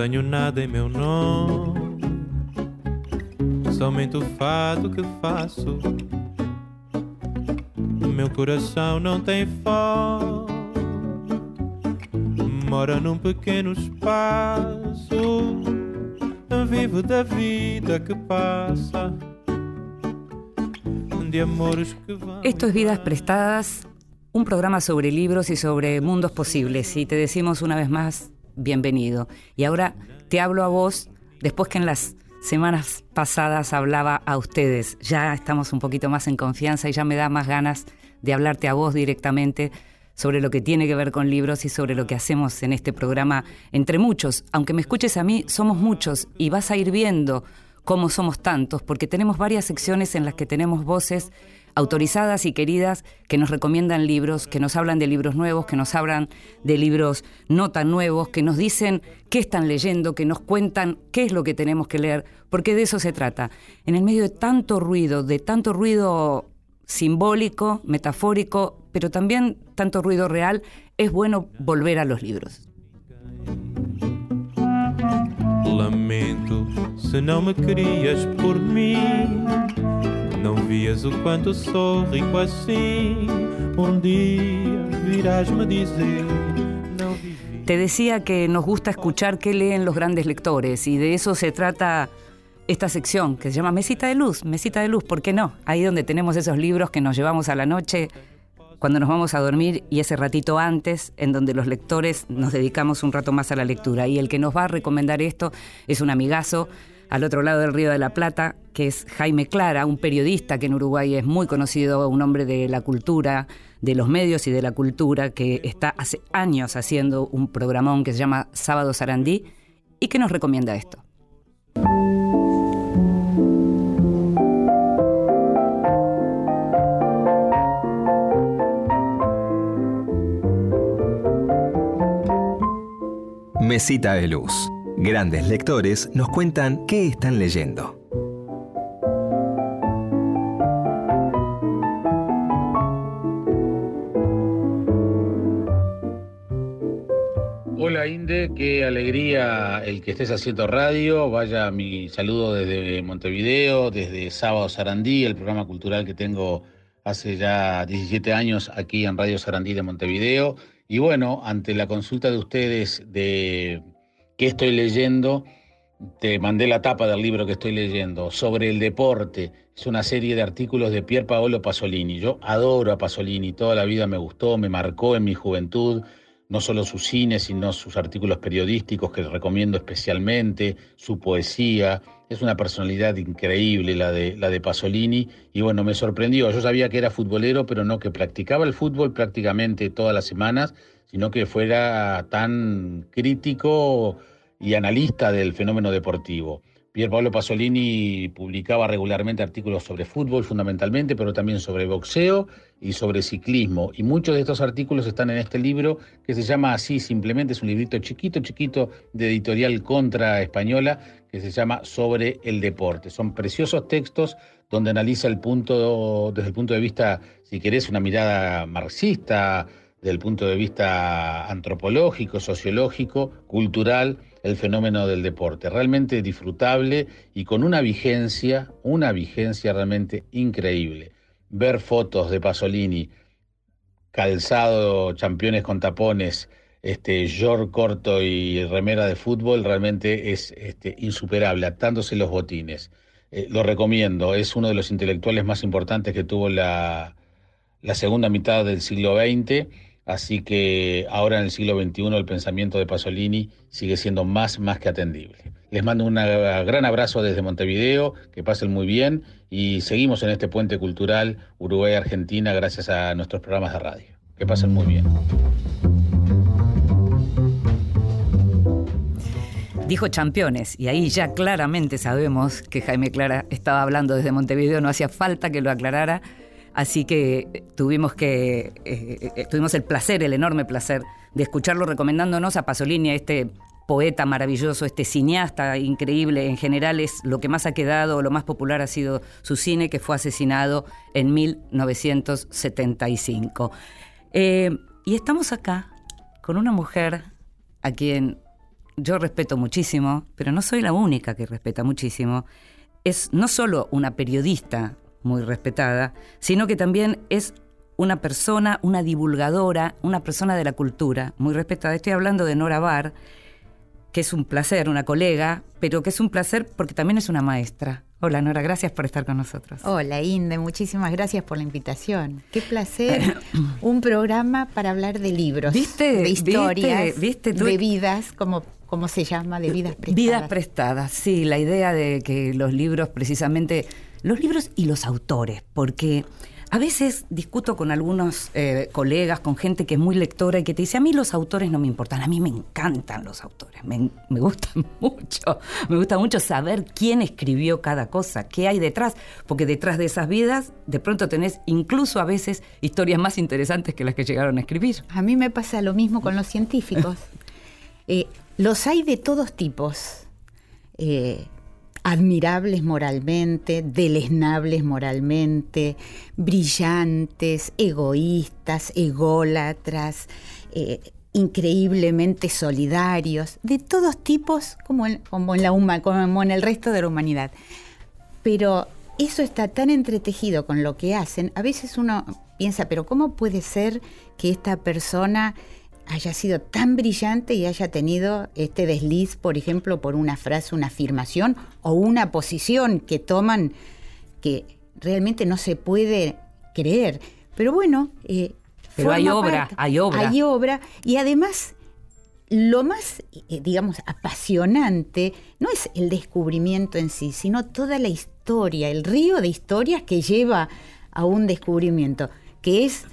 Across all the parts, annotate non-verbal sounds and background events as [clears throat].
Tenho nada em meu nome, somente o fado que faço. Meu coração não tem fome, mora num pequeno espaço. Vivo da vida que passa, de amores que vão. Esto es Vidas Prestadas, un programa sobre libros y sobre mundos posibles. Y te decimos una vez más, bienvenido. Y ahora te hablo a vos, después que en las semanas pasadas hablaba a ustedes. Ya estamos un poquito más en confianza y ya me da más ganas de hablarte a vos directamente sobre lo que tiene que ver con libros y sobre lo que hacemos en este programa entre muchos. Aunque me escuches a mí, somos muchos y vas a ir viendo cómo somos tantos, porque tenemos varias secciones en las que tenemos voces autorizadas y queridas que nos recomiendan libros, que nos hablan de libros nuevos, que nos hablan de libros no tan nuevos, que nos dicen qué están leyendo, que nos cuentan qué es lo que tenemos que leer, porque de eso se trata. En el medio de tanto ruido, de tanto ruido simbólico, metafórico, pero también tanto ruido real, es bueno volver a los libros. Lamento se não me querias por mim. Não vias o quanto sou rico assim. Um dia virás me. Te decía que nos gusta escuchar qué leen los grandes lectores y de eso se trata esta sección que se llama Mesita de Luz, Mesita de Luz, ¿por qué no? Ahí donde tenemos esos libros que nos llevamos a la noche cuando nos vamos a dormir y ese ratito antes en donde los lectores nos dedicamos un rato más a la lectura. Y el que nos va a recomendar esto es un amigazo al otro lado del Río de la Plata, que es Jaime Clara, un periodista que en Uruguay es muy conocido, un hombre de la cultura, de los medios y de la cultura, que está hace años haciendo un programón que se llama Sábado Sarandí y que nos recomienda esto. Mesita de Luz. Grandes lectores nos cuentan qué están leyendo. Hola Inde, qué alegría el que estés haciendo radio. Vaya mi saludo desde Montevideo, desde Sábado Sarandí, el programa cultural que tengo hace ya 17 años aquí en Radio Sarandí de Montevideo. Y bueno, ante la consulta de ustedes de qué estoy leyendo, te mandé la tapa del libro que estoy leyendo, sobre el deporte. Es una serie de artículos de Pier Paolo Pasolini. Yo adoro a Pasolini, toda la vida me gustó, me marcó en mi juventud, no solo su cine, sino sus artículos periodísticos que recomiendo especialmente, su poesía. Es una personalidad increíble la de, la de Pasolini y bueno, me sorprendió. Yo sabía que era futbolero, pero no que practicaba el fútbol prácticamente todas las semanas, sino que fuera tan crítico y analista del fenómeno deportivo. Pier Paolo Pasolini publicaba regularmente artículos sobre fútbol fundamentalmente, pero también sobre boxeo y sobre ciclismo. Y muchos de estos artículos están en este libro que se llama así, simplemente es un librito chiquito, chiquito de editorial contra española que se llama Sobre el deporte. Son preciosos textos donde analiza el punto, desde el punto de vista, si querés, una mirada marxista, desde el punto de vista antropológico, sociológico, cultural, el fenómeno del deporte. Realmente disfrutable y con una vigencia, una vigencia realmente increíble. Ver fotos de Pasolini, calzado, campeones con tapones, este, short corto y remera de fútbol, realmente es este, insuperable, atándose los botines. Eh, lo recomiendo, es uno de los intelectuales más importantes que tuvo la segunda mitad del siglo XX Así que ahora en el siglo XXI el pensamiento de Pasolini sigue siendo más, más que atendible. Les mando un gran abrazo desde Montevideo, que pasen muy bien y seguimos en este puente cultural Uruguay-Argentina gracias a nuestros programas de radio. Que pasen muy bien. Dijo campeones, y ahí ya claramente sabemos que Jaime Clara estaba hablando desde Montevideo, no hacía falta que lo aclarara Así que eh, tuvimos que eh, eh, tuvimos el placer, el enorme placer de escucharlo recomendándonos a Pasolini, a este poeta maravilloso, este cineasta increíble. En general es lo que más ha quedado, lo más popular ha sido su cine, que fue asesinado en 1975. y estamos acá con una mujer a quien yo respeto muchísimo, pero no soy la única que respeta muchísimo, es no solo una periodista muy respetada, sino que también es una persona, una divulgadora, una persona de la cultura muy respetada. Estoy hablando de Nora Bar, que es un placer, una colega, pero que es un placer porque también es una maestra. Hola Nora, gracias por estar con nosotros. Hola Inde, muchísimas gracias por la invitación. Qué placer, [coughs] un programa para hablar de libros, ¿Viste? de historias, ¿Viste? de vidas, como, como se llama, de vidas prestadas. Vidas prestadas, sí, la idea de que los libros precisamente, los libros y los autores, porque a veces discuto con algunos eh, colegas, con gente que es muy lectora y que te dice, a mí los autores no me importan, a mí me encantan los autores, me, me gustan [laughs] mucho, me gusta mucho saber quién escribió cada cosa, qué hay detrás, porque detrás de esas vidas de pronto tenés incluso a veces historias más interesantes que las que llegaron a escribir. A mí me pasa lo mismo con los científicos. [laughs] Eh, los hay de todos tipos. Eh, admirables moralmente, deleznables moralmente, brillantes, egoístas, ególatras, eh, increíblemente solidarios, de todos tipos como en, la como en el resto de la humanidad. Pero eso está tan entretejido con lo que hacen, a veces uno piensa, pero ¿cómo puede ser que esta persona haya sido tan brillante y haya tenido este desliz, por ejemplo, por una frase, una afirmación o una posición que toman que realmente no se puede creer. Pero bueno, eh, pero hay obra, hay obra. Hay obra y además lo más, eh, digamos, apasionante no es el descubrimiento en sí, sino toda la historia, el río de historias que lleva a un descubrimiento, que es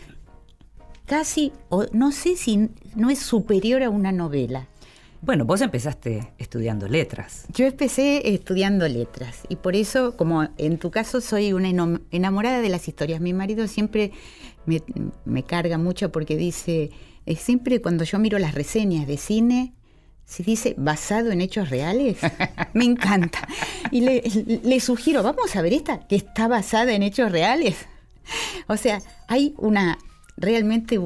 casi, o no sé si no es superior a una novela. Bueno, vos empezaste estudiando letras. Yo empecé estudiando letras y por eso, como en tu caso, soy una enamorada de las historias. Mi marido siempre me, carga mucho porque dice, siempre cuando yo miro las reseñas de cine, si dice basado en hechos reales, [laughs] me encanta. Y le, le sugiero, vamos a ver esta, que está basada en hechos reales. O sea, hay una realmente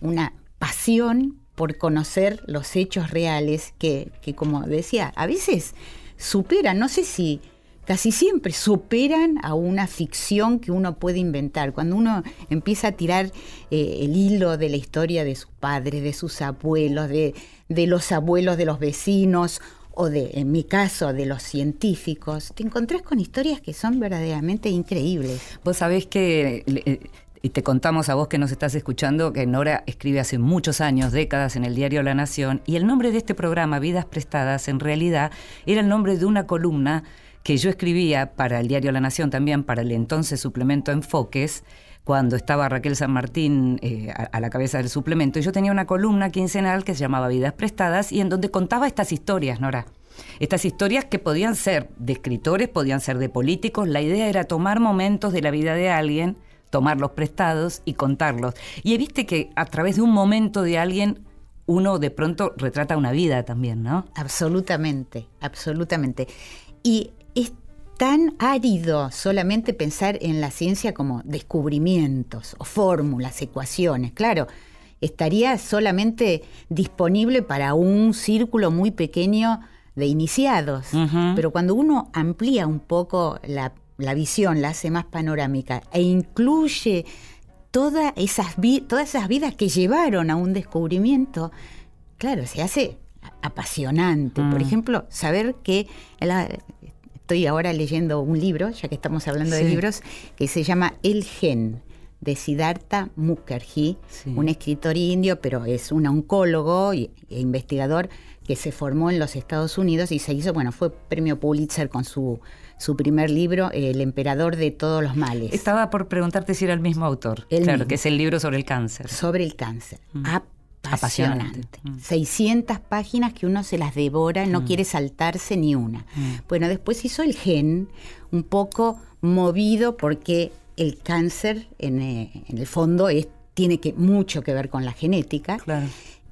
una pasión por conocer los hechos reales que, como decía, a veces superan, no sé si casi siempre superan a una ficción que uno puede inventar. Cuando uno empieza a tirar eh, el hilo de la historia de sus padres, de sus abuelos, de, de, los abuelos de los vecinos, o de, en mi caso, de los científicos, te encontrás con historias que son verdaderamente increíbles. Vos sabés que eh, y te contamos a vos que nos estás escuchando que Nora escribe hace muchos años, décadas en el diario La Nación, y el nombre de este programa, Vidas Prestadas, en realidad era el nombre de una columna que yo escribía para el diario La Nación, también para el entonces suplemento Enfoques, cuando estaba Raquel San Martín eh, a, la cabeza del suplemento. Y yo tenía una columna quincenal que se llamaba Vidas Prestadas y en donde contaba estas historias, Nora. Estas historias que podían ser de escritores, podían ser de políticos. La idea era tomar momentos de la vida de alguien tomarlos prestados y contarlos. Y viste que a través de un momento de alguien uno de pronto retrata una vida también, ¿no? Absolutamente, absolutamente. Y es tan árido solamente pensar en la ciencia como descubrimientos o fórmulas, ecuaciones. Claro, estaría solamente disponible para un círculo muy pequeño de iniciados. Pero cuando uno amplía un poco la la visión la hace más panorámica e incluye todas esas, todas esas vidas que llevaron a un descubrimiento, claro, se hace apasionante. Por mm. ejemplo, saber que estoy ahora leyendo un libro, ya que estamos hablando de libros, que se llama El Gen de Siddhartha Mukherjee, un escritor indio, pero es un oncólogo e investigador que se formó en los Estados Unidos y se hizo, bueno, fue premio Pulitzer con su su primer libro, El emperador de todos los males. Estaba por preguntarte si era el mismo autor. claro, que es el libro sobre el cáncer. Sobre el cáncer. Mm. Apasionante. 600 mm. páginas que uno se las devora, no mm. quiere saltarse ni una. Bueno, después hizo el gen, un poco movido porque el cáncer en, eh, el fondo es, tiene que, mucho que ver con la genética. Claro.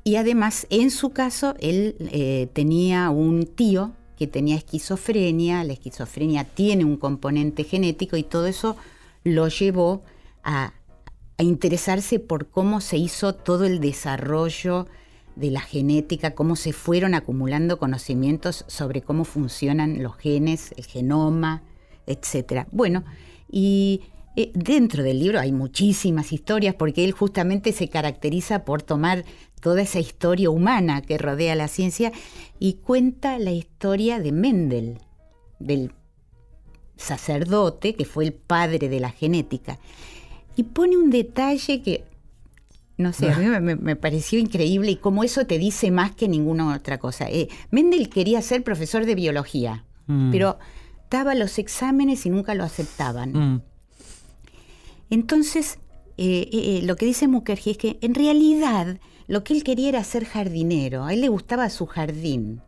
Y además, en su caso, él eh, tenía un tío tenía esquizofrenia, la esquizofrenia tiene un componente genético y todo eso lo llevó a, interesarse por cómo se hizo todo el desarrollo de la genética, cómo se fueron acumulando conocimientos sobre cómo funcionan los genes, el genoma, etc. Bueno, y eh, dentro del libro hay muchísimas historias porque él justamente se caracteriza por tomar toda esa historia humana que rodea la ciencia y cuenta la historia de Mendel, del sacerdote que fue el padre de la genética. Y pone un detalle que, no sé, a mí me, pareció increíble y como eso te dice más que ninguna otra cosa. Eh, Mendel quería ser profesor de biología, mm. pero daba los exámenes y nunca lo aceptaban. Mm. Entonces, eh, eh, lo que dice Mukherjee es que en realidad lo que él quería era ser jardinero, a él le gustaba su jardín.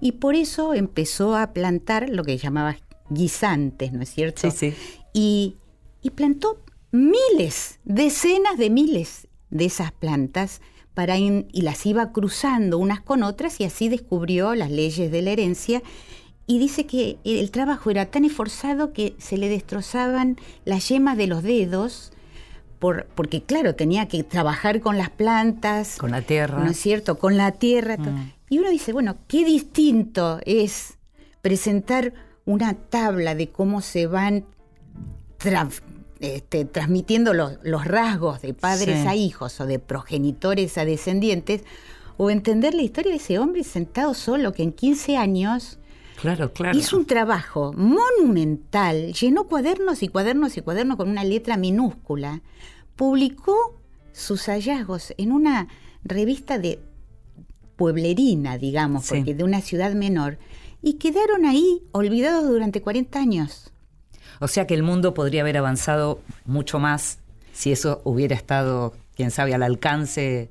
Y por eso empezó a plantar lo que llamaba guisantes, ¿no es cierto? Sí, sí. Y, y plantó miles, decenas de miles de esas plantas para y las iba cruzando unas con otras y así descubrió las leyes de la herencia y dice que el trabajo era tan esforzado que se le destrozaban las yemas de los dedos por, porque claro, tenía que trabajar con las plantas. Con la tierra. ¿No es cierto? Con la tierra. Mm. Y uno dice, bueno, qué distinto es presentar una tabla de cómo se van este, transmitiendo los, rasgos de padres a hijos o de progenitores a descendientes, o entender la historia de ese hombre sentado solo que en 15 años claro, claro. hizo un trabajo monumental, llenó cuadernos y cuadernos y cuadernos con una letra minúscula, publicó sus hallazgos en una revista de pueblerina, digamos, porque de una ciudad menor, y quedaron ahí olvidados durante 40 años. O sea que el mundo podría haber avanzado mucho más si eso hubiera estado, quién sabe, al alcance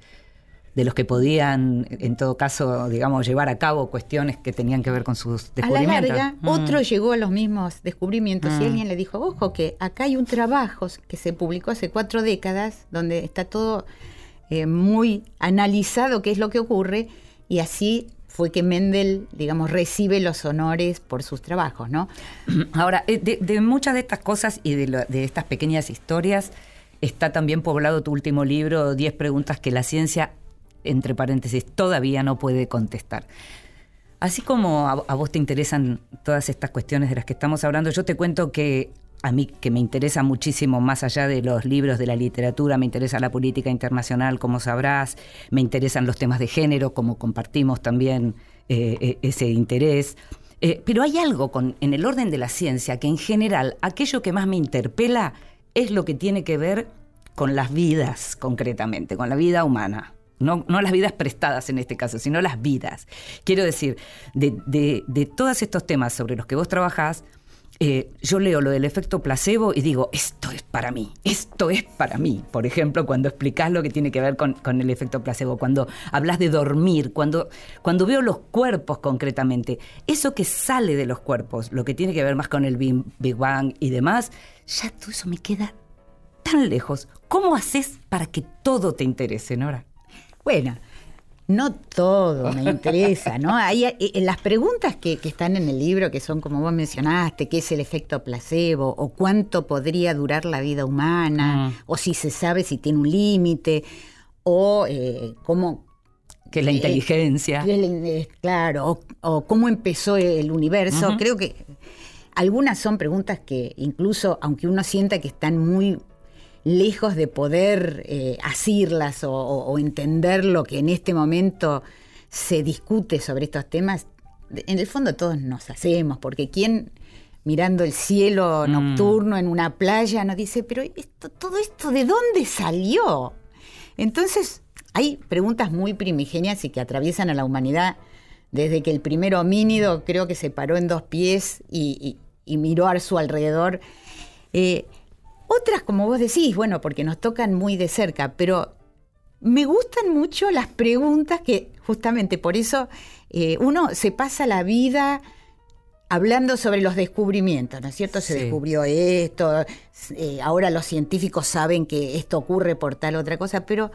de los que podían, en todo caso, digamos, llevar a cabo cuestiones que tenían que ver con sus descubrimientos. A la larga, mm. otro llegó a los mismos descubrimientos y mm. alguien le dijo, ojo, que acá hay un trabajo que se publicó hace cuatro décadas, donde está todo eh, muy analizado qué es lo que ocurre, y así fue que Mendel, digamos, recibe los honores por sus trabajos, ¿no? [clears throat] Ahora, eh, de, muchas de estas cosas y de, de, estas pequeñas historias está también poblado tu último libro, 10 preguntas que la ciencia, entre paréntesis, todavía no puede contestar. Así como a, vos te interesan todas estas cuestiones de las que estamos hablando, yo te cuento que a mí que me interesa muchísimo más allá de los libros de la literatura, me interesa la política internacional, como sabrás, me interesan los temas de género, como compartimos también eh, eh, ese interés. Eh, pero hay algo con, en el orden de la ciencia que en general aquello que más me interpela es lo que tiene que ver con las vidas concretamente, con la vida humana. No, las vidas prestadas en este caso, sino las vidas. Quiero decir, de, de, de todos estos temas sobre los que vos trabajás, eh, yo leo lo del efecto placebo y digo, esto es para mí, esto es para mí. Por ejemplo, cuando explicás lo que tiene que ver con, el efecto placebo, cuando hablas de dormir, cuando, cuando veo los cuerpos concretamente, eso que sale de los cuerpos, lo que tiene que ver más con el Big Bang y demás, ya todo eso me queda tan lejos. ¿Cómo haces para que todo te interese, Nora? Bueno, no todo me interesa, ¿no? [laughs] Hay, eh, eh, las preguntas que, están en el libro, que son como vos mencionaste, qué es el efecto placebo, o cuánto podría durar la vida humana, mm. o si se sabe si tiene un límite, o eh, cómo... Que la inteligencia. claro, o, cómo empezó el universo. Creo que algunas son preguntas que incluso, aunque uno sienta que están muy lejos de poder eh, asirlas o, entender lo que en este momento se discute sobre estos temas, en el fondo todos nos hacemos, porque ¿quién mirando el cielo mm. nocturno en una playa nos dice, pero esto, todo esto de dónde salió? Entonces, hay preguntas muy primigenias y que atraviesan a la humanidad desde que el primer homínido creo que se paró en dos pies y, miró a su alrededor. Eh, otras, como vos decís, bueno, porque nos tocan muy de cerca, pero me gustan mucho las preguntas que justamente por eso eh, uno se pasa la vida hablando sobre los descubrimientos, ¿no es cierto? Se descubrió esto, eh, ahora los científicos saben que esto ocurre por tal otra cosa, pero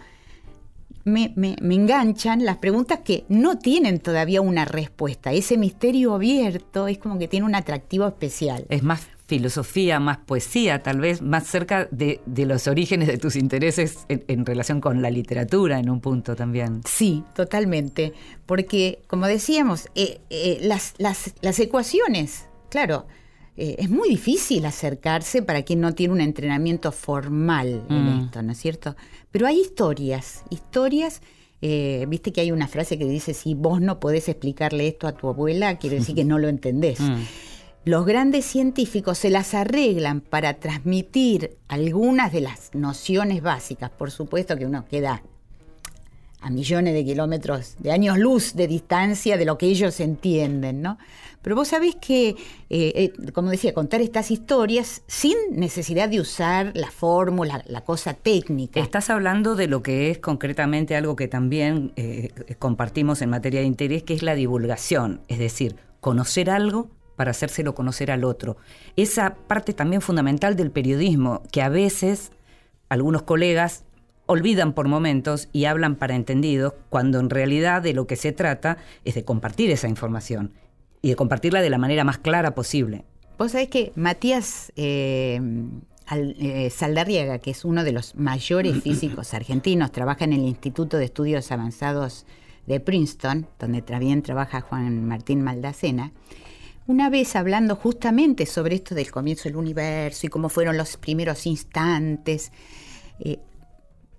me, me, enganchan las preguntas que no tienen todavía una respuesta. Ese misterio abierto es como que tiene un atractivo especial. Es más filosofía, más poesía, tal vez más cerca de, los orígenes de tus intereses en, relación con la literatura en un punto también. Sí, totalmente, porque como decíamos, eh, eh, las, las, ecuaciones, claro, eh, es muy difícil acercarse para quien no tiene un entrenamiento formal en mm. esto, ¿no es cierto? Pero hay historias, historias... Viste que hay una frase que dice, si vos no podés explicarle esto a tu abuela, quiere decir que no lo entendés. [laughs] Mm los grandes científicos se las arreglan para transmitir algunas de las nociones básicas. Por supuesto que uno queda a millones de kilómetros, de años luz de distancia de lo que ellos entienden, ¿no? Pero vos sabés que, eh, eh, como decía, contar estas historias sin necesidad de usar la fórmula, la cosa técnica. Estás hablando de lo que es concretamente algo que también eh, compartimos en materia de interés, que es la divulgación, es decir, conocer algo para hacérselo conocer al otro. Esa parte también fundamental del periodismo, que a veces algunos colegas olvidan por momentos y hablan para entendidos, cuando en realidad de lo que se trata es de compartir esa información y de compartirla de la manera más clara posible. Vos sabés que Matías eh, eh, Saldarriaga, que es uno de los mayores [clears throat] físicos argentinos, trabaja en el Instituto de Estudios Avanzados de Princeton, donde también trabaja Juan Martín Maldacena, una vez hablando justamente sobre esto del comienzo del universo y cómo fueron los primeros instantes, eh,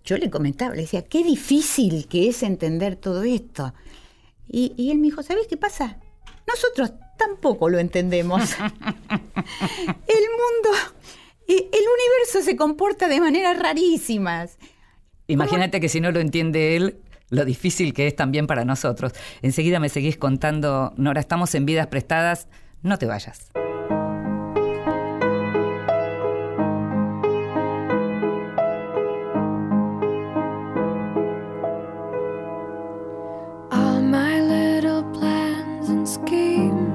yo le comentaba, le decía, qué difícil que es entender todo esto. Y, él me dijo, ¿sabes qué pasa? Nosotros tampoco lo entendemos. [laughs] el mundo, el universo se comporta de maneras rarísimas. Imagínate que si no lo entiende él, lo difícil que es también para nosotros. Enseguida me seguís contando, Nora, estamos en vidas prestadas, no te vayas. All my little plans and schemes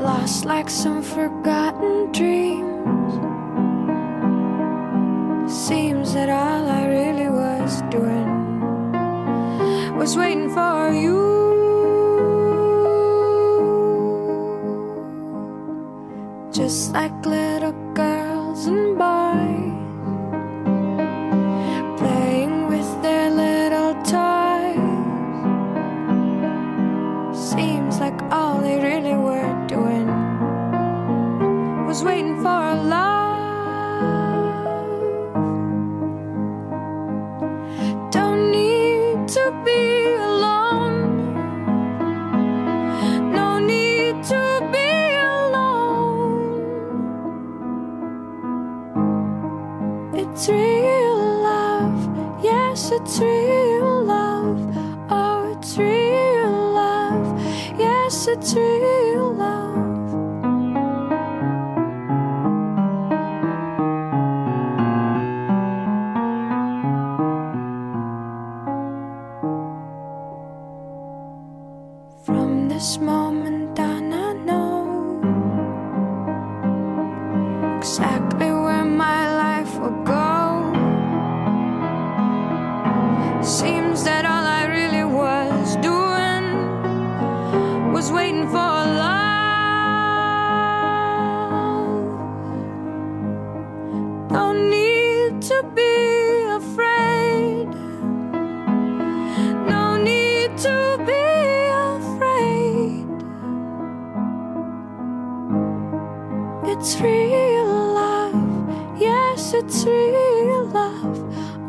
lost like some forgotten dreams. Seems that all I really was doing was waiting for you. Just like little It's real love. Yes, it's real love.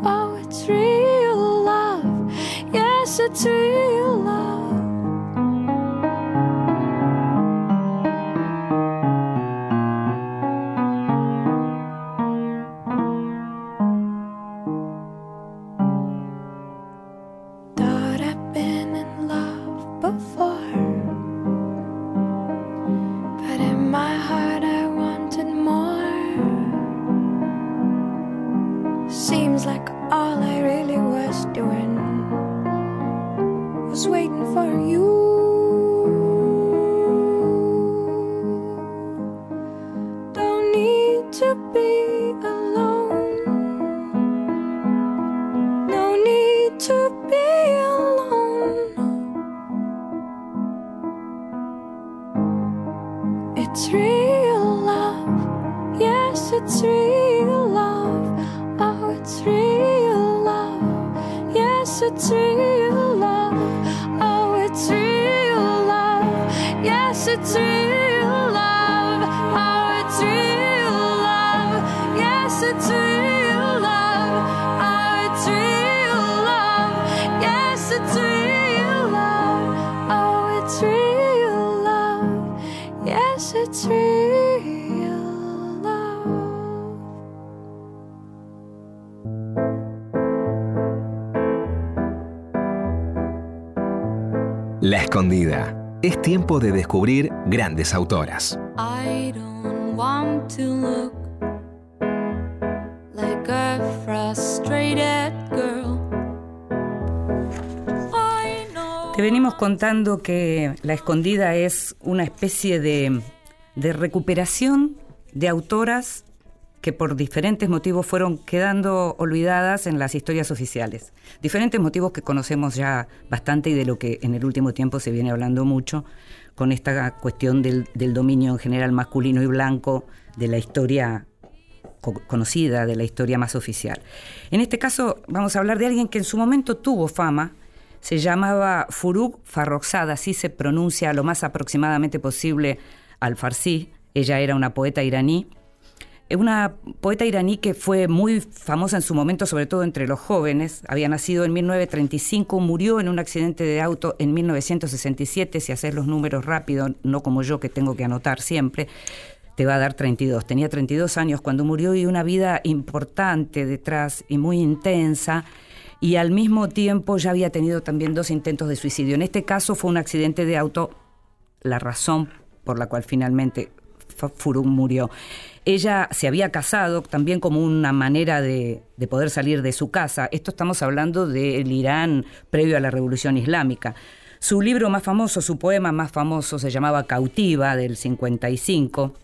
Oh, it's real love. Yes, it's real tiempo de descubrir grandes autoras. I don't want to look like a frustrated girl. I know Te venimos contando que La Escondida es una especie de, de recuperación de autoras que por diferentes motivos fueron quedando olvidadas en las historias oficiales. Diferentes motivos que conocemos ya bastante y de lo que en el último tiempo se viene hablando mucho con esta cuestión del, dominio en general masculino y blanco de la historia co- conocida, de la historia más oficial. En este caso vamos a hablar de alguien que en su momento tuvo fama, se llamaba Furuk Farrokhzad, así se pronuncia lo más aproximadamente posible al farsi. Ella era una poeta iraní, una poeta iraní que fue muy famosa en su momento, sobre todo entre los jóvenes. Había nacido en 1935, murió en un accidente de auto en 1967, si haces los números rápido, no como yo que tengo que anotar siempre te va a dar 32. Tenía 32 años cuando murió y una vida importante detrás y muy intensa. Y al mismo tiempo ya había tenido también dos intentos de suicidio. En este caso fue un accidente de auto, la razón por la cual finalmente Furuk murió. Ella se había casado también como una manera de, de poder salir de su casa. Esto estamos hablando del Irán previo a la Revolución Islámica. Su libro más famoso, su poema más famoso se llamaba Cautiva del 55.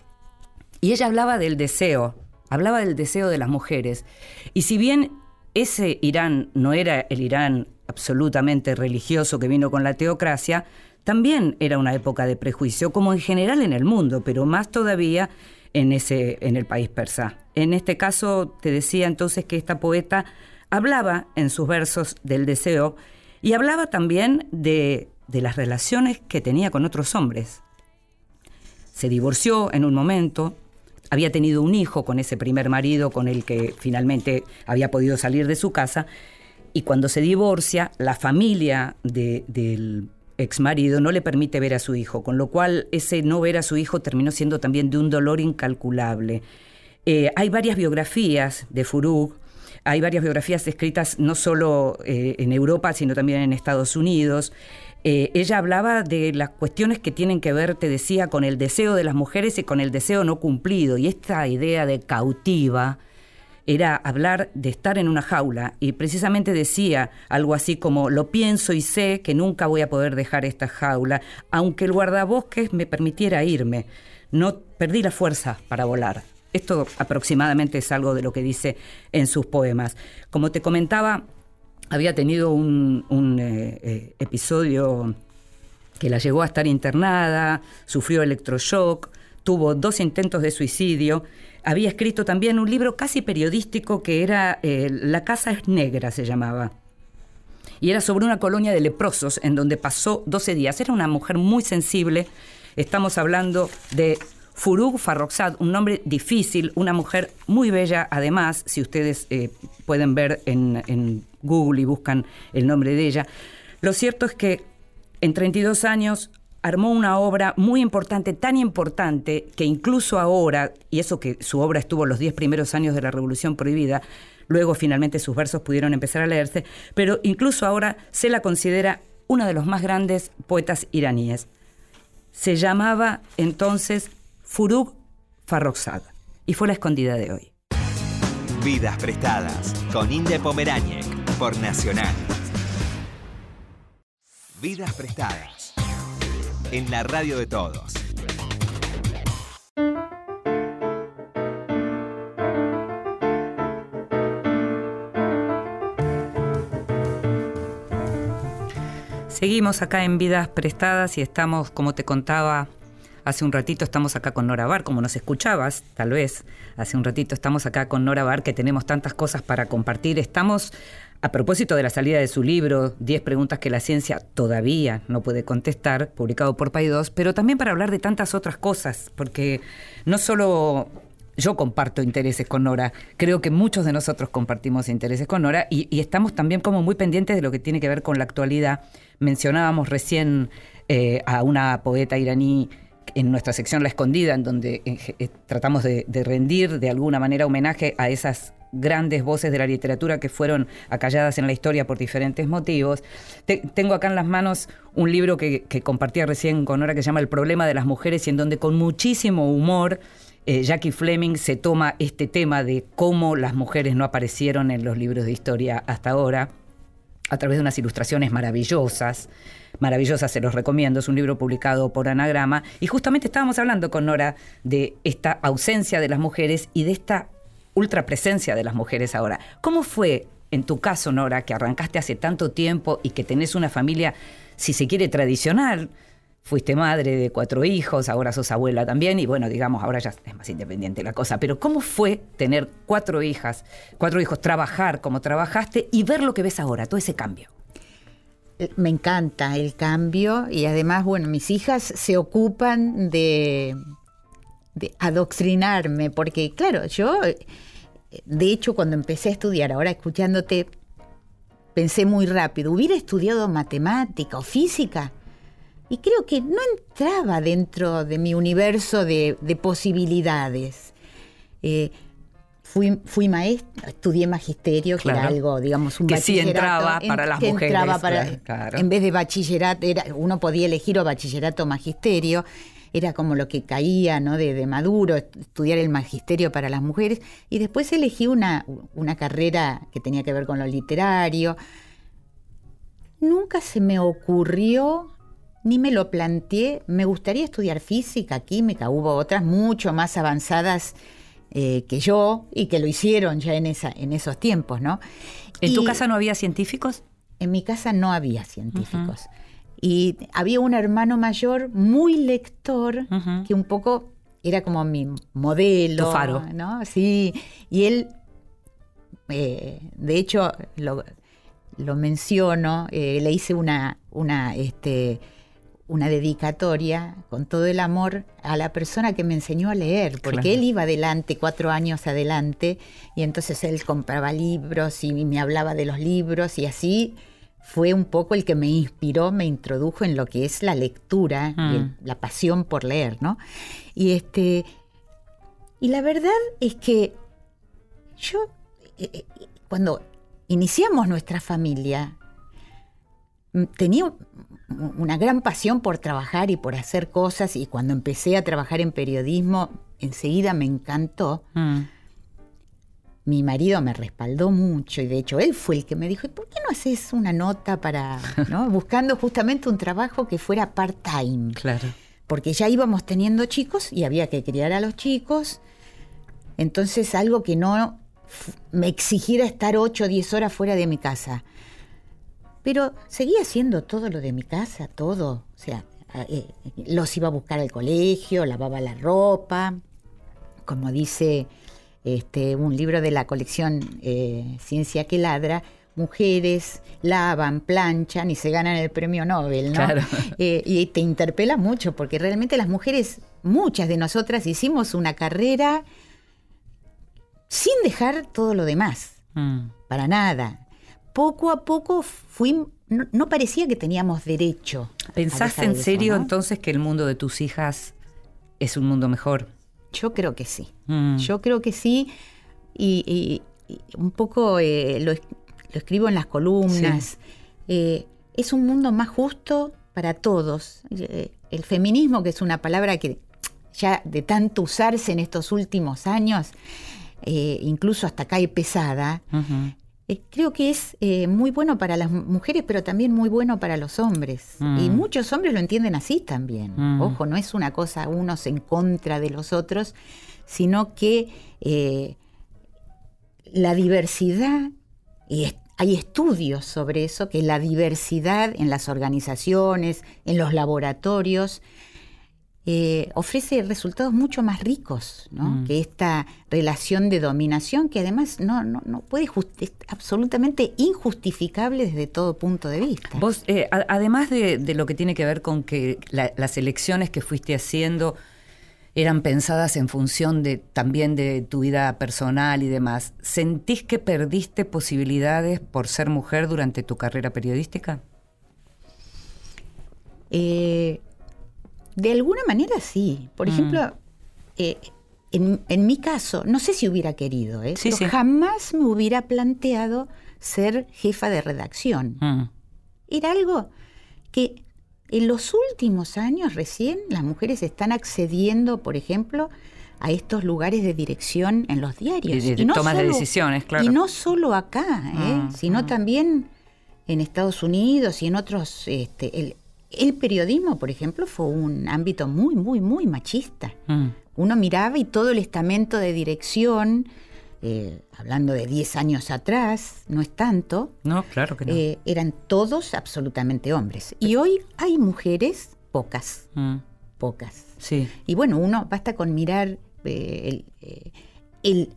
Y ella hablaba del deseo, hablaba del deseo de las mujeres. Y si bien ese Irán no era el Irán absolutamente religioso que vino con la teocracia, también era una época de prejuicio, como en general en el mundo, pero más todavía en, ese, en el país persa. En este caso, te decía entonces que esta poeta hablaba en sus versos del deseo y hablaba también de, de las relaciones que tenía con otros hombres se divorció en un momento, había tenido un hijo con ese primer marido con el que finalmente había podido salir de su casa, y cuando se divorcia, la familia de- del ex marido no le permite ver a su hijo, con lo cual ese no ver a su hijo terminó siendo también de un dolor incalculable. Eh, hay varias biografías de Furuk, hay varias biografías escritas no solo eh, en Europa, sino también en Estados Unidos. Eh, ella hablaba de las cuestiones que tienen que ver, te decía, con el deseo de las mujeres y con el deseo no cumplido. Y esta idea de cautiva era hablar de estar en una jaula. Y precisamente decía algo así como, lo pienso y sé que nunca voy a poder dejar esta jaula, aunque el guardabosques me permitiera irme. No perdí la fuerza para volar. Esto aproximadamente es algo de lo que dice en sus poemas. Como te comentaba, había tenido un, eh, eh, episodio que la llevó a estar internada, sufrió electroshock, tuvo dos intentos de suicidio. Había escrito también un libro casi periodístico que era eh, La casa es negra, se llamaba. Y era sobre una colonia de leprosos en donde pasó 12 días. Era una mujer muy sensible. Estamos hablando de Furug Farrokhzad, un nombre difícil, una mujer muy bella, además, si ustedes eh, pueden ver en, en Google y buscan el nombre de ella. Lo cierto es que en 32 años armó una obra muy importante, tan importante que incluso ahora, y eso que su obra estuvo los 10 primeros años de la Revolución Prohibida, luego finalmente sus versos pudieron empezar a leerse, pero incluso ahora se la considera una de los más grandes poetas iraníes. Se llamaba entonces Furug Farrokhzad y fue la escondida de hoy. Vidas prestadas con Inde Pomeráñez por Nacional. Vidas prestadas en la radio de todos. Seguimos acá en Vidas Prestadas y estamos, como te contaba hace un ratito, estamos acá con Nora Bar, como nos escuchabas, tal vez, hace un ratito estamos acá con Nora Bar, que tenemos tantas cosas para compartir. Estamos a propósito de la salida de su libro, 10 preguntas que la ciencia todavía no puede contestar, publicado por Paidós, pero también para hablar de tantas otras cosas, porque no solo yo comparto intereses con Nora, creo que muchos de nosotros compartimos intereses con Nora y, estamos también como muy pendientes de lo que tiene que ver con la actualidad. Mencionábamos recién eh, a una poeta iraní en nuestra sección La Escondida, en donde eh, eh, tratamos de, de rendir de alguna manera homenaje a esas grandes voces de la literatura que fueron acalladas en la historia por diferentes motivos. Te- tengo acá en las manos un libro que, que compartía recién con Nora que se llama El problema de las mujeres y en donde con muchísimo humor eh, Jackie Fleming se toma este tema de cómo las mujeres no aparecieron en los libros de historia hasta ahora a través de unas ilustraciones maravillosas. Maravillosas, se los recomiendo. Es un libro publicado por Anagrama. Y justamente estábamos hablando con Nora de esta ausencia de las mujeres y de esta ultrapresencia de las mujeres ahora. ¿Cómo fue en tu caso, Nora, que arrancaste hace tanto tiempo y que tenés una familia, si se quiere, tradicional? Fuiste madre de cuatro hijos, ahora sos abuela también, y bueno, digamos, ahora ya es más independiente la cosa. Pero ¿cómo fue tener cuatro hijas, cuatro hijos, trabajar como trabajaste y ver lo que ves ahora, todo ese cambio? Eh, Me encanta el cambio y además, bueno, mis hijas se ocupan de, de adoctrinarme, porque claro, yo, de hecho, cuando empecé a estudiar, ahora escuchándote, pensé muy rápido, hubiera estudiado matemática o física. Y creo que no entraba dentro de mi universo de, de posibilidades. Eh, fui, fui maestra, estudié magisterio, que era algo, digamos, un Que sí bachillerato, entraba en- para las que mujeres, entraba para- claro. En vez de bachillerato, era, uno podía elegir o bachillerato o magisterio, era como lo que caía, ¿no? De, de Maduro, estudiar el magisterio para las mujeres. Y después elegí una, una carrera que tenía que ver con lo literario. Nunca se me ocurrió, ni me lo planteé, me gustaría estudiar física, química, hubo otras mucho más avanzadas eh, que yo y que lo hicieron ya en, esa, en esos tiempos, ¿no? ¿En tu casa no había científicos? En mi casa no había científicos. Y había un hermano mayor muy lector que un poco era como mi modelo. Tu faro. ¿no? Sí, y él, eh, de hecho, lo, lo menciono, eh, le hice una, una, este, una dedicatoria con todo el amor a la persona que me enseñó a leer, porque Claro. él iba adelante, cuatro años adelante, y entonces él compraba libros y me hablaba de los libros y así fue un poco el que me inspiró, me introdujo en lo que es la lectura, y el- Mm. la pasión por leer, ¿no? Y este y la verdad es que yo eh, eh, cuando iniciamos nuestra familia mm, tenía un- una gran pasión por trabajar y por hacer cosas y cuando empecé a trabajar en periodismo enseguida me encantó. Mm. Mi marido me respaldó mucho y de hecho él fue el que me dijo, ¿por qué no haces una nota para, ¿no? [laughs] buscando justamente un trabajo que fuera part-time? Claro. Porque ya íbamos teniendo chicos y había que criar a los chicos. Entonces algo que no me exigiera estar 8 o 10 horas fuera de mi casa. Pero seguía haciendo todo lo de mi casa, todo. O sea, eh, los iba a buscar al colegio, lavaba la ropa. Como dice este, un libro de la colección eh, Ciencia que Ladra, mujeres lavan, planchan y se ganan el premio Nobel, ¿no? Claro. [laughs] Eh, y te interpela mucho, porque realmente las mujeres, muchas de nosotras, hicimos una carrera sin dejar todo lo demás Mm. para nada. Poco a poco fui, no, no parecía que teníamos derecho. ¿Pensaste en eso, serio ¿no? entonces que el mundo de tus hijas es un mundo mejor? Yo creo que sí. Mm. Yo creo que sí. Y, y- y un poco eh, lo, es- lo escribo en las columnas. Eh, es un mundo más justo para todos. Eh, el feminismo, que es una palabra que ya de tanto usarse en estos últimos años, eh, incluso hasta cae pesada. Eh, creo que es eh, muy bueno para las mu- mujeres, pero también muy bueno para los hombres. Mm. Y muchos hombres lo entienden así también. Mm. Ojo, no es una cosa unos en contra de los otros, sino que eh, la diversidad, y es- hay estudios sobre eso, que la diversidad en las organizaciones, en los laboratorios, eh, ofrece resultados mucho más ricos ¿no? Mm. que esta relación de dominación que además no, no, no puede es absolutamente injustificable desde todo punto de vista. Vos, eh, a- además de, de lo que tiene que ver con que la- las elecciones que fuiste haciendo eran pensadas en función de también de tu vida personal y demás, ¿sentís que perdiste posibilidades por ser mujer durante tu carrera periodística? Eh, de alguna manera sí. Por Mm. ejemplo, eh, en, en mi caso, no sé si hubiera querido, ¿eh? Sí, pero sí. jamás me hubiera planteado ser jefa de redacción. Mm. Era algo que en los últimos años recién las mujeres están accediendo, por ejemplo, a estos lugares de dirección en los diarios. Y de tomas de decisiones, claro. Y no solo acá, ¿eh? Mm, sino también en Estados Unidos y en otros... Este, el, el periodismo, por ejemplo, fue un ámbito muy, muy, muy machista. Mm. Uno miraba y todo el estamento de dirección, eh, hablando de 10 años atrás, no es tanto, No, claro que no. eh, eran todos absolutamente hombres. Y hoy hay mujeres, pocas, Mm. pocas. Sí. Y bueno, uno basta con mirar eh, el, el,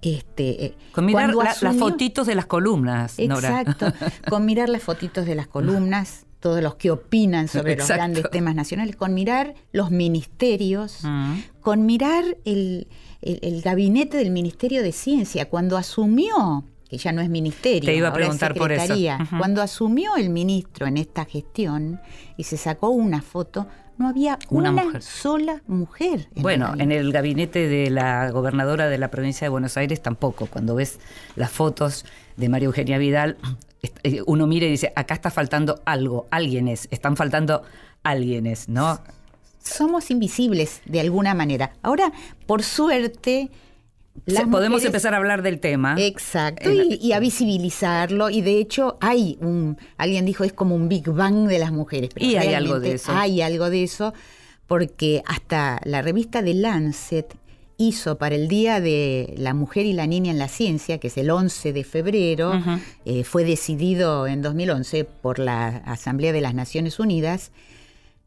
este, [laughs] Con mirar las fotitos de las columnas, Nora. Exacto, con mirar las fotitos de las columnas, todos los que opinan sobre los grandes temas nacionales, con mirar los ministerios, Mm. con mirar el, el- el gabinete del Ministerio de Ciencia, cuando asumió, que ya no es ministerio, Te iba a ahora es preguntar por eso. cuando asumió el ministro en esta gestión y se sacó una foto, no había Una una, mujer. sola mujer. en Bueno, en el gabinete de la gobernadora de la provincia de Buenos Aires tampoco. Cuando ves las fotos de María Eugenia Vidal, uno mira y dice, acá está faltando algo, alguienes, están faltando alguienes, ¿no? somos invisibles de alguna manera. Ahora, por suerte, las Podemos mujeres- empezar a hablar del tema. Exacto, y, y a visibilizarlo. Y de hecho, hay un. Alguien dijo es como un Big Bang de las mujeres. pero Y hay algo de eso. Hay algo de eso, porque hasta la revista The Lancet hizo para el Día de la Mujer y la Niña en la Ciencia, que es el 11 de febrero, eh, fue decidido en 2011 por la Asamblea de las Naciones Unidas,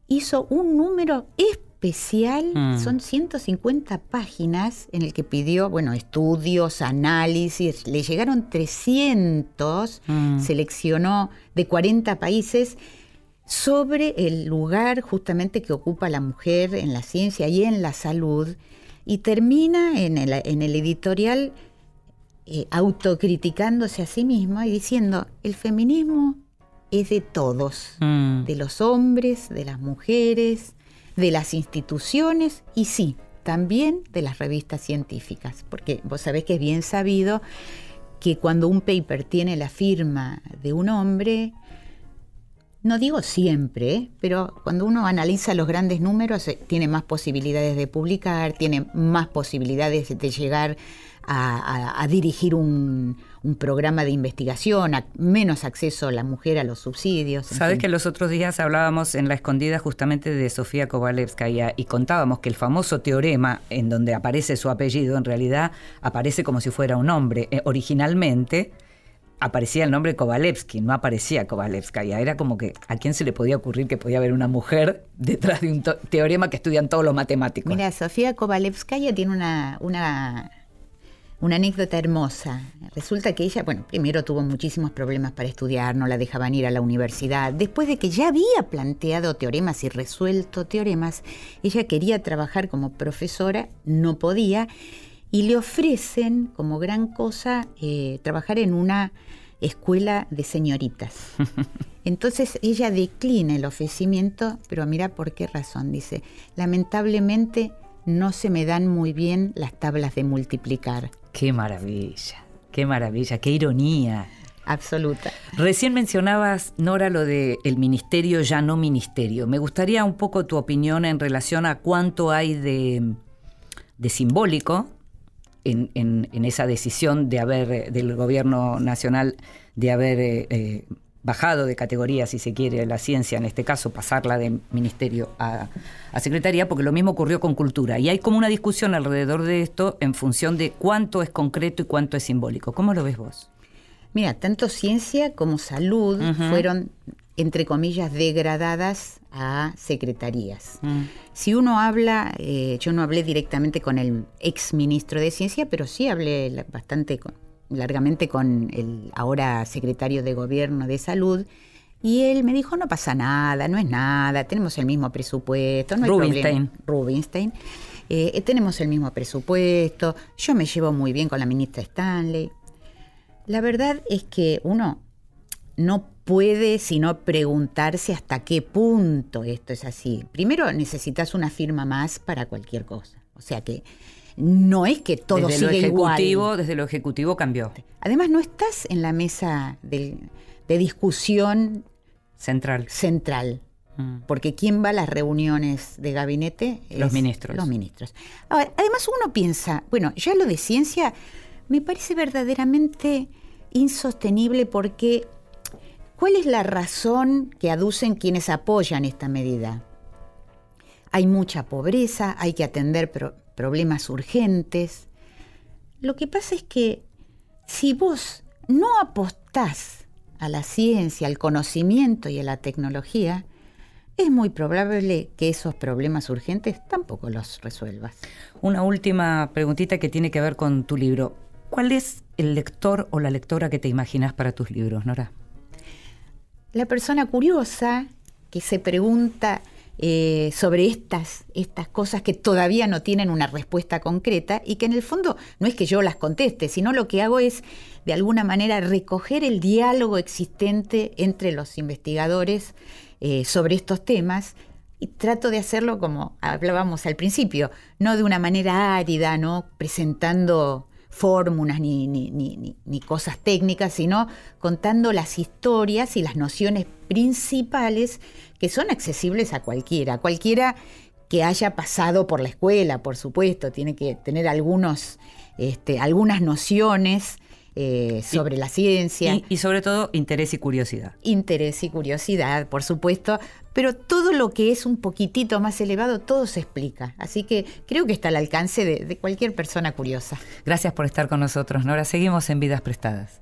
hizo un número especial, Mm. son 150 páginas, en el que pidió, bueno, estudios, análisis, le llegaron 300, Mm. seleccionó de 40 países sobre el lugar justamente que ocupa la mujer en la ciencia y en la salud, y termina en el, en el editorial eh, autocriticándose a sí misma y diciendo, el feminismo es de todos, Mm. de los hombres, de las mujeres, de las instituciones y sí, también de las revistas científicas, porque vos sabés que es bien sabido que cuando un paper tiene la firma de un hombre, no digo siempre, ¿eh? pero cuando uno analiza los grandes números, eh, tiene más posibilidades de publicar, tiene más posibilidades de llegar a, a- a dirigir un, un programa de investigación, a menos acceso a la mujer a los subsidios. Sabes fin. que los otros días hablábamos en la escondida justamente de Sofía Kovalevskaya y contábamos que el famoso teorema en donde aparece su apellido en realidad aparece como si fuera un hombre. Eh, originalmente aparecía el nombre Kovalevsky, no aparecía Kovalevskaya. Era como que a quién se le podía ocurrir que podía haber una mujer [laughs] detrás de un teorema que estudian todos los matemáticos. Mira, Sofía Kovalevskaya tiene una, una, una anécdota hermosa. Resulta que ella, bueno, primero tuvo muchísimos problemas para estudiar, no la dejaban ir a la universidad. Después de que ya había planteado teoremas y resuelto teoremas, ella quería trabajar como profesora, no podía, y le ofrecen como gran cosa eh, trabajar en una escuela de señoritas. [laughs] Entonces ella declina el ofrecimiento, pero mira por qué razón. Dice, lamentablemente no se me dan muy bien las tablas de multiplicar. Qué maravilla, qué maravilla, qué ironía. Absoluta. Recién mencionabas, Nora, lo de el ministerio ya no ministerio. Me gustaría un poco tu opinión en relación a cuánto hay de, de simbólico en, en- en esa decisión de haber, eh, del gobierno nacional, de haber eh, eh, bajado de categoría, si se quiere, la ciencia, en este caso, pasarla de ministerio a, a secretaría, porque lo mismo ocurrió con cultura. Y hay como una discusión alrededor de esto en función de cuánto es concreto y cuánto es simbólico. ¿Cómo lo ves vos? Mira, tanto ciencia como salud fueron entre comillas, degradadas a secretarías. Mm. Si uno habla, eh, yo no hablé directamente con el ex ministro de Ciencia, pero sí hablé bastante con- largamente con el ahora secretario de Gobierno de Salud. Y él me dijo, no pasa nada, no es nada, tenemos el mismo presupuesto, no hay Rubinstein. problema. Rubinstein. Eh, eh, tenemos el mismo presupuesto, yo me llevo muy bien con la ministra Stanley. La verdad es que uno no puede sino preguntarse hasta qué punto esto es así. Primero necesitas una firma más para cualquier cosa. O sea que no es que todo desde lo ejecutivo, igual. desde lo ejecutivo cambió. Además no estás en la mesa de discusión Central. central. Mm. Porque ¿quién va a las reuniones de gabinete? Los ministros. Los ministros. Ahora, además uno piensa, bueno, ya lo de ciencia me parece verdaderamente insostenible porque ¿cuál es la razón que aducen quienes apoyan esta medida? Hay mucha pobreza, hay que atender pro- problemas urgentes. Lo que pasa es que si vos no apostás a la ciencia, al conocimiento y a la tecnología, es muy probable que esos problemas urgentes tampoco los resuelvas. Una última preguntita que tiene que ver con tu libro. ¿Cuál es el lector o la lectora que te imaginas para tus libros, Nora? La persona curiosa que se pregunta eh, sobre estas, estas cosas que todavía no tienen una respuesta concreta y que en el fondo no es que yo las conteste, sino lo que hago es de alguna manera recoger el diálogo existente entre los investigadores eh, sobre estos temas y trato de hacerlo como hablábamos al principio, no de una manera árida, no presentando fórmulas ni, ni, ni, cosas técnicas, sino contando las historias y las nociones principales que son accesibles a cualquiera, cualquiera que haya pasado por la escuela, por supuesto, tiene que tener algunos, este, algunas nociones eh, sobre la ciencia Y, y sobre todo, interés y curiosidad. interés y curiosidad, por supuesto, pero todo lo que es un poquitito más elevado, todo se explica. Así que creo que está al alcance de, de cualquier persona curiosa. Gracias por estar con nosotros, Nora. Seguimos en Vidas Prestadas.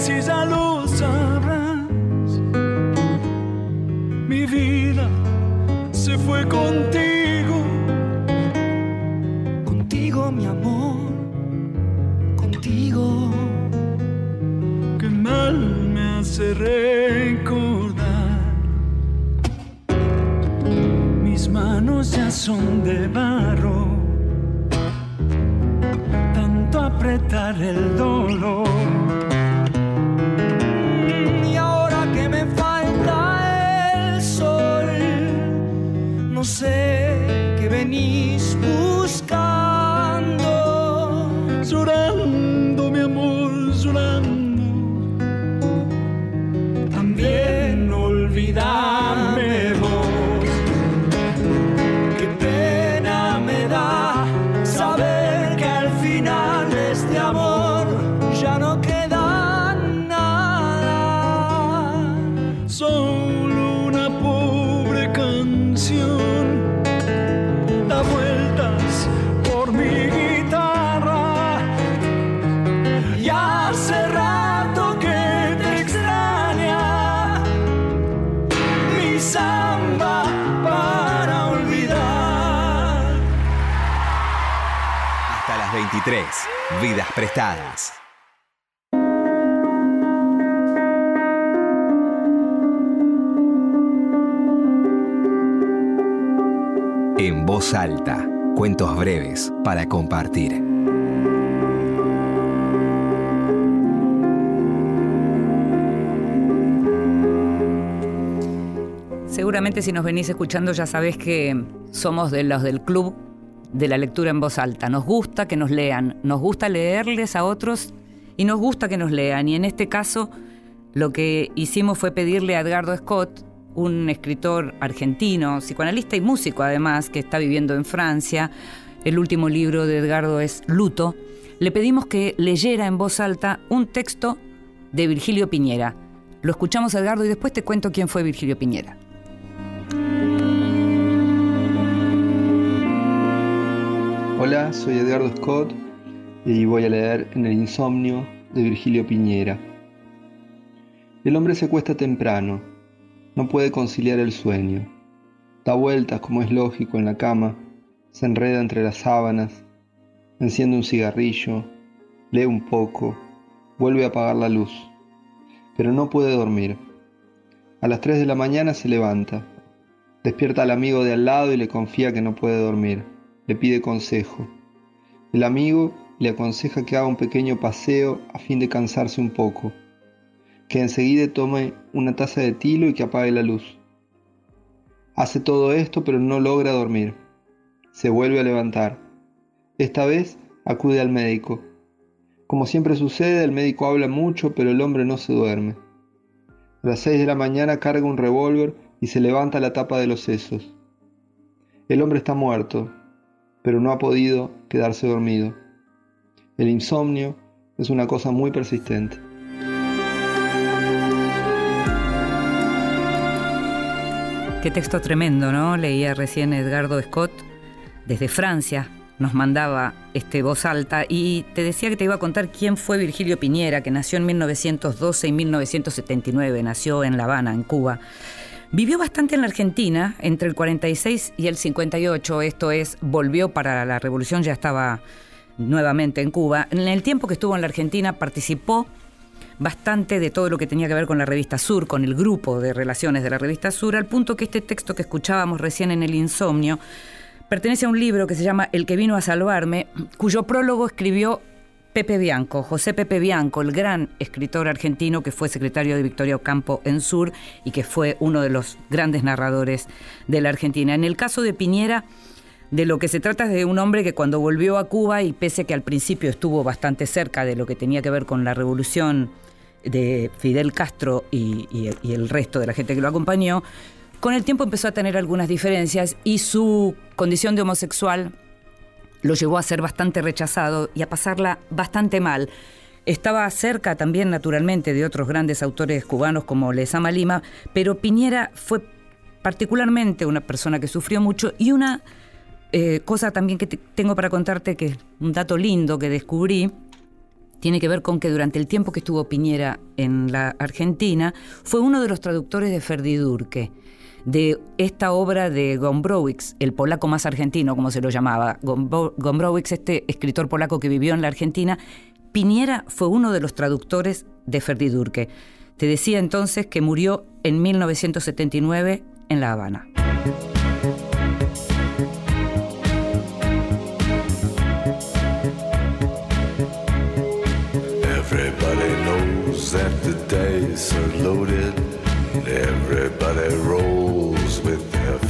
si ya lo sabrás. Mi vida se fue contigo, contigo mi amor, contigo. Qué mal me hace recordar. Mis manos ya son de barro, tanto apretar el dolor Vidas prestadas. En voz alta, cuentos breves para compartir. Seguramente si nos venís escuchando ya sabés que somos de los del club de la lectura en voz alta. Nos gusta que nos lean, nos gusta leerles a otros y nos gusta que nos lean. Y en este caso lo que hicimos fue pedirle a Edgardo Scott, un escritor argentino, psicoanalista y músico además, que está viviendo en Francia. El último libro de Edgardo es Luto. Le pedimos que leyera en voz alta un texto de Virgilio Piñera. Lo escuchamos Edgardo y después te cuento quién fue Virgilio Piñera. Hola, soy Edgardo Scott y voy a leer En el insomnio de Virgilio Piñera. El hombre se acuesta temprano, no puede conciliar el sueño. Da vueltas como es lógico en la cama, se enreda entre las sábanas, enciende un cigarrillo, lee un poco, vuelve a apagar la luz, pero no puede dormir. A las 3 de la mañana se levanta, despierta al amigo de al lado y le confía que no puede dormir le pide consejo. El amigo le aconseja que haga un pequeño paseo a fin de cansarse un poco, que enseguida tome una taza de tilo y que apague la luz. Hace todo esto pero no logra dormir. Se vuelve a levantar. Esta vez acude al médico. Como siempre sucede, el médico habla mucho pero el hombre no se duerme. A las 6 de la mañana carga un revólver y se levanta la tapa de los sesos. El hombre está muerto, pero no ha podido quedarse dormido. El insomnio es una cosa muy persistente. Qué texto tremendo, ¿no? Leía recién Edgardo Scott desde Francia. Nos mandaba este voz alta y te decía que te iba a contar quién fue Virgilio Piñera, que nació en 1912 y 1979, nació en La Habana, en Cuba. Vivió bastante en la Argentina, entre el 46 y el 58, esto es, volvió para la revolución, ya estaba nuevamente en Cuba. En el tiempo que estuvo en la Argentina participó bastante de todo lo que tenía que ver con la revista Sur, con el grupo de relaciones de la revista Sur, al punto que este texto que escuchábamos recién en El Insomnio pertenece a un libro que se llama El que vino a salvarme, cuyo prólogo escribió Pepe Bianco, José Pepe Bianco, el gran escritor argentino que fue secretario de Victoria Ocampo en Sur y que fue uno de los grandes narradores de la Argentina. En el caso de Piñera, de lo que se trata es de un hombre que cuando volvió a Cuba y pese que al principio estuvo bastante cerca de lo que tenía que ver con la revolución de Fidel Castro y el resto de la gente que lo acompañó, con el tiempo empezó a tener algunas diferencias y su condición de homosexual lo llevó a ser bastante rechazado y a pasarla bastante mal. Estaba cerca también, naturalmente, de otros grandes autores cubanos como Lezama Lima, pero Piñera fue particularmente una persona que sufrió mucho y una eh, cosa también que te- tengo para contarte, que es un dato lindo que descubrí, tiene que ver con que durante el tiempo que estuvo Piñera en la Argentina, fue uno de los traductores de Ferdidurque, de esta obra de Gombrowicz, el polaco más argentino, como se lo llamaba. Gombrowicz, este escritor polaco que vivió en la Argentina, Piñera fue uno de los traductores de Ferdidurque. Te decía entonces que murió en 1979 en La Habana.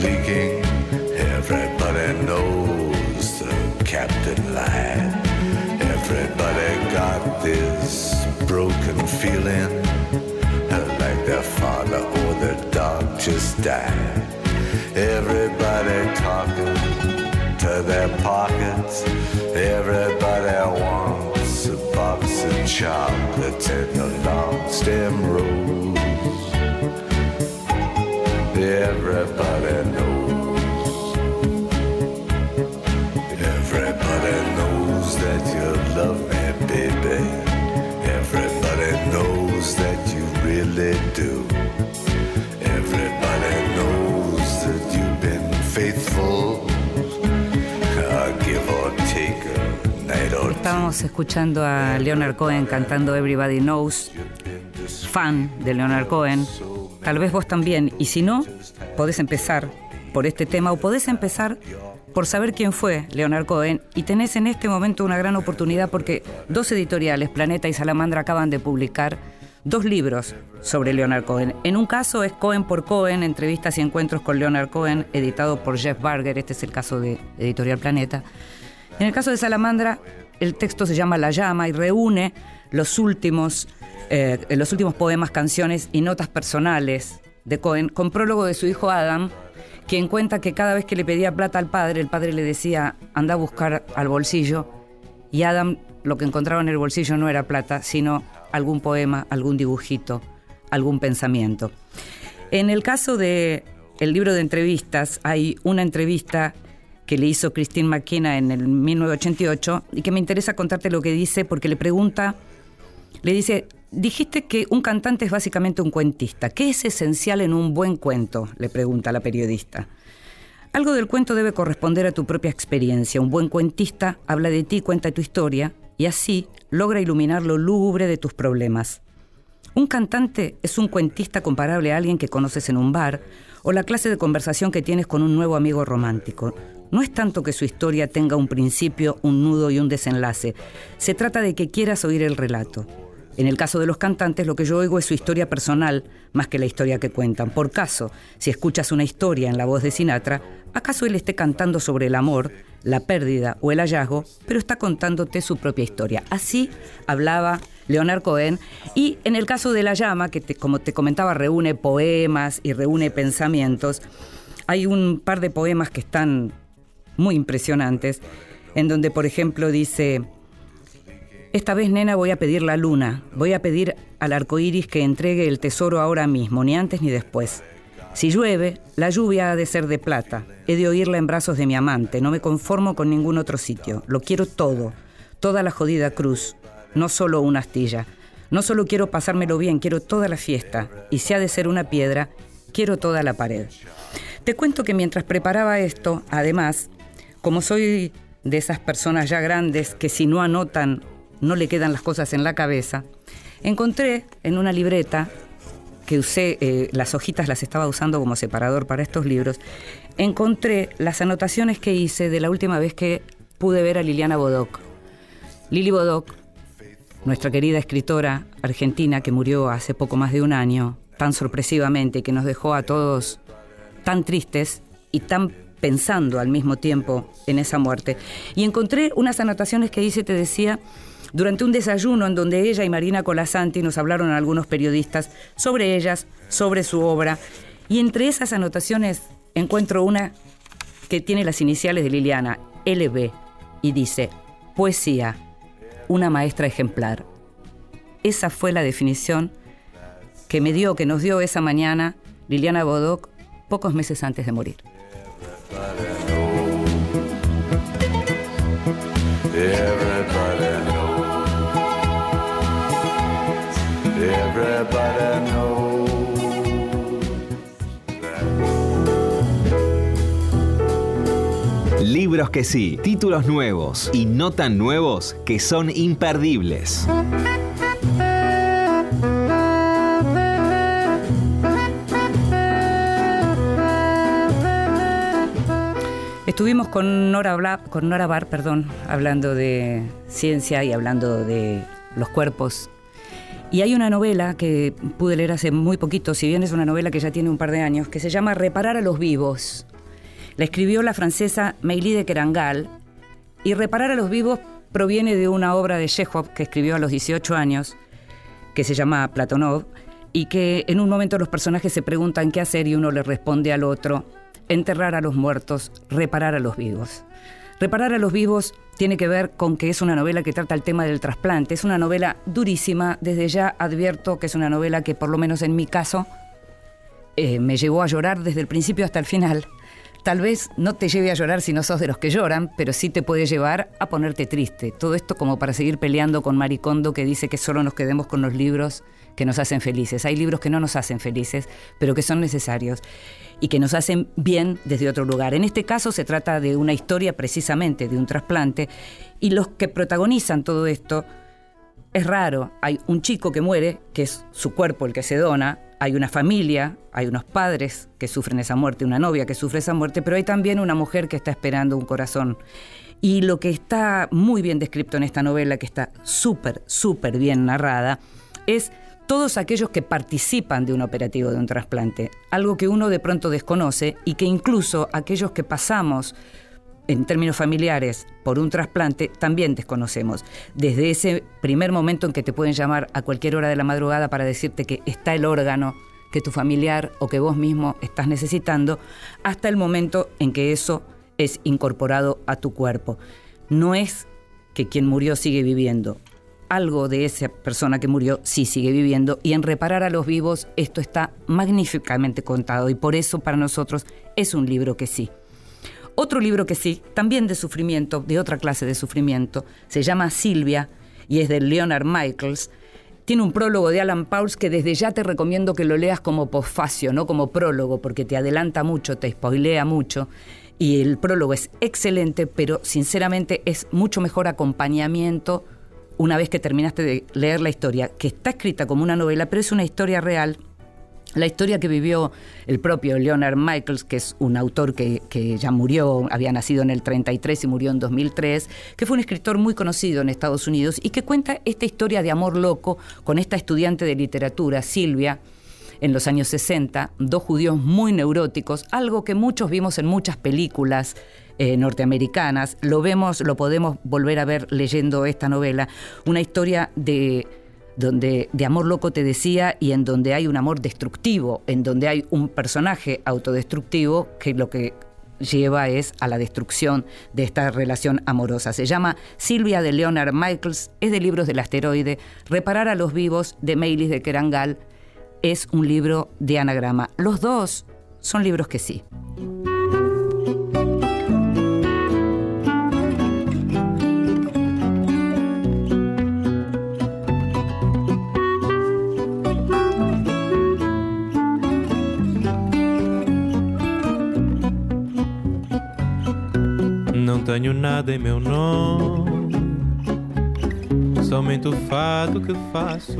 Leaking. Everybody knows the captain lied. Everybody got this broken feeling like their father or their dog just died. Everybody talking to their pockets. Everybody wants a box of chocolates and a long stem rose. Everybody knows. Everybody knows that you love me, baby. Everybody knows that you really do. Everybody knows that you've been faithful. Estábamos escuchando a Leonard Cohen cantando Everybody Knows, fan de Leonard Cohen. Tal vez vos también, y si no, podés empezar por este tema o podés empezar por saber quién fue Leonard Cohen y tenés en este momento una gran oportunidad porque dos editoriales, Planeta y Salamandra, acaban de publicar dos libros sobre Leonard Cohen. En un caso es Cohen por Cohen, entrevistas y encuentros con Leonard Cohen, editado por Jeff Barger, este es el caso de Editorial Planeta. En el caso de Salamandra, el texto se llama La llama y reúne los últimos, eh, los últimos poemas, canciones y notas personales de Cohen, con prólogo de su hijo Adam, quien cuenta que cada vez que le pedía plata al padre, el padre le decía, anda a buscar al bolsillo, y Adam lo que encontraba en el bolsillo no era plata, sino algún poema, algún dibujito, algún pensamiento. En el caso de el libro de entrevistas, hay una entrevista que le hizo Christine McKenna en el 1988 y que me interesa contarte lo que dice porque le pregunta, le dice, dijiste que un cantante es básicamente un cuentista. ¿Qué es esencial en un buen cuento? Le pregunta la periodista. Algo del cuento debe corresponder a tu propia experiencia. Un buen cuentista habla de ti, cuenta tu historia y así logra iluminar lo lúgubre de tus problemas. Un cantante es un cuentista comparable a alguien que conoces en un bar o la clase de conversación que tienes con un nuevo amigo romántico. No es tanto que su historia tenga un principio, un nudo y un desenlace. Se trata de que quieras oír el relato. En el caso de los cantantes, lo que yo oigo es su historia personal más que la historia que cuentan. Por caso, si escuchas una historia en la voz de Sinatra, ¿acaso él esté cantando sobre el amor, la pérdida o el hallazgo, pero está contándote su propia historia? Así hablaba Leonard Cohen. Y en el caso de La Llama, que como te comentaba, reúne poemas y reúne pensamientos, hay un par de poemas que están muy impresionantes, en donde, por ejemplo, dice. Esta vez, nena, voy a pedir la luna. Voy a pedir al arco iris que entregue el tesoro ahora mismo, ni antes ni después. Si llueve, la lluvia ha de ser de plata. He de oírla en brazos de mi amante. No me conformo con ningún otro sitio. Lo quiero todo. Toda la jodida cruz. No solo una astilla. No solo quiero pasármelo bien, quiero toda la fiesta. Y si ha de ser una piedra, quiero toda la pared. Te cuento que mientras preparaba esto, además, como soy de esas personas ya grandes que si no anotan no le quedan las cosas en la cabeza, encontré en una libreta que usé, eh, las hojitas las estaba usando como separador para estos libros, encontré las anotaciones que hice de la última vez que pude ver a Liliana Bodoc. Lili Bodoc, nuestra querida escritora argentina que murió hace poco más de un año, tan sorpresivamente, que nos dejó a todos tan tristes y tan pensando al mismo tiempo en esa muerte. Y encontré unas anotaciones que hice, te decía, durante un desayuno en donde ella y Marina Colasanti nos hablaron a algunos periodistas sobre ellas, sobre su obra. Y entre esas anotaciones encuentro una que tiene las iniciales de Liliana, LB, y dice, poesía, una maestra ejemplar. Esa fue la definición que me dio, que nos dio esa mañana Liliana Bodoc pocos meses antes de morir. Everybody knows. Libros que sí, títulos nuevos y no tan nuevos que son imperdibles. Estuvimos con Nora, Bla- con Nora Bar, perdón, hablando de ciencia y hablando de los cuerpos. Y hay una novela que pude leer hace muy poquito, si bien es una novela que ya tiene un par de años, que se llama Reparar a los vivos. La escribió la francesa Meili de Kerangal y Reparar a los vivos proviene de una obra de Chekhov que escribió a los 18 años, que se llama Platonov, y que en un momento los personajes se preguntan qué hacer y uno le responde al otro, enterrar a los muertos, reparar a los vivos. Reparar a los vivos tiene que ver con que es una novela que trata el tema del trasplante. Es una novela durísima. Desde ya advierto que es una novela que, por lo menos en mi caso, eh, me llevó a llorar desde el principio hasta el final. Tal vez no te lleve a llorar si no sos de los que lloran, pero sí te puede llevar a ponerte triste. Todo esto como para seguir peleando con Maricondo que dice que solo nos quedemos con los libros que nos hacen felices. Hay libros que no nos hacen felices, pero que son necesarios y que nos hacen bien desde otro lugar. En este caso se trata de una historia precisamente de un trasplante y los que protagonizan todo esto es raro. Hay un chico que muere, que es su cuerpo el que se dona, hay una familia, hay unos padres que sufren esa muerte, una novia que sufre esa muerte, pero hay también una mujer que está esperando un corazón. Y lo que está muy bien descrito en esta novela, que está súper, súper bien narrada, es todos aquellos que participan de un operativo de un trasplante, algo que uno de pronto desconoce y que incluso aquellos que pasamos en términos familiares por un trasplante también desconocemos. Desde ese primer momento en que te pueden llamar a cualquier hora de la madrugada para decirte que está el órgano que tu familiar o que vos mismo estás necesitando, hasta el momento en que eso es incorporado a tu cuerpo. No es que quien murió sigue viviendo. Algo de esa persona que murió sí sigue viviendo y en reparar a los vivos esto está magníficamente contado y por eso para nosotros es un libro que sí. Otro libro que sí, también de sufrimiento, de otra clase de sufrimiento, se llama Silvia y es de Leonard Michaels. Tiene un prólogo de Alan Pauls que desde ya te recomiendo que lo leas como posfacio, no como prólogo, porque te adelanta mucho, te spoilea mucho. Y el prólogo es excelente, pero sinceramente es mucho mejor acompañamiento una vez que terminaste de leer la historia, que está escrita como una novela, pero es una historia real la historia que vivió el propio Leonard Michaels, que es un autor que, que, ya murió, había nacido en el 33 y murió en 2003, que fue un escritor muy conocido en Estados Unidos y que cuenta esta historia de amor loco con esta estudiante de literatura, Silvia, en los años 60, dos judíos muy neuróticos, algo que muchos vimos en muchas películas eh, norteamericanas, lo vemos, lo podemos volver a ver leyendo esta novela, una historia de donde de amor loco te decía y en donde hay un amor destructivo, en donde hay un personaje autodestructivo que lo que lleva es a la destrucción de esta relación amorosa. Se llama Silvia de Leonard Michaels, es de libros del asteroide, Reparar a los vivos de Meilis de Kerangal, es un libro de anagrama. Los dos son libros que sí. Tenho nada em meu nome, somente o fado que faço.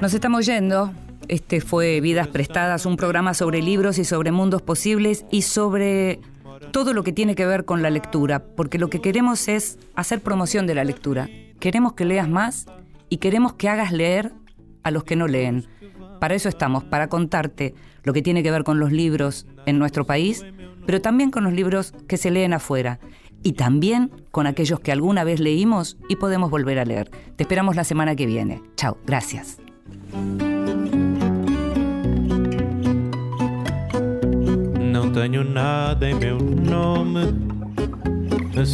Nos estamos yendo. Este fue Vidas Prestadas, un programa sobre libros y sobre mundos posibles y sobre todo lo que tiene que ver con la lectura, porque lo que queremos es hacer promoción de la lectura. Queremos que leas más y queremos que hagas leer a los que no leen. Para eso estamos, para contarte lo que tiene que ver con los libros en nuestro país, pero también con los libros que se leen afuera y también con aquellos que alguna vez leímos y podemos volver a leer. Te esperamos la semana que viene. Chao, gracias. Não tenho nada em meu nome, É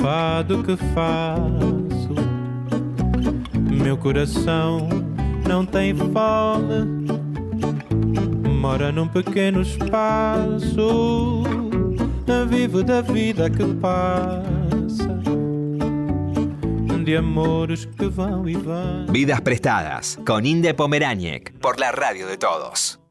fado que faço. Meu coração não tem fome, mora num pequeno espaço. Vida e. Vidas prestadas con Inde Pomeráñez por la radio de todos.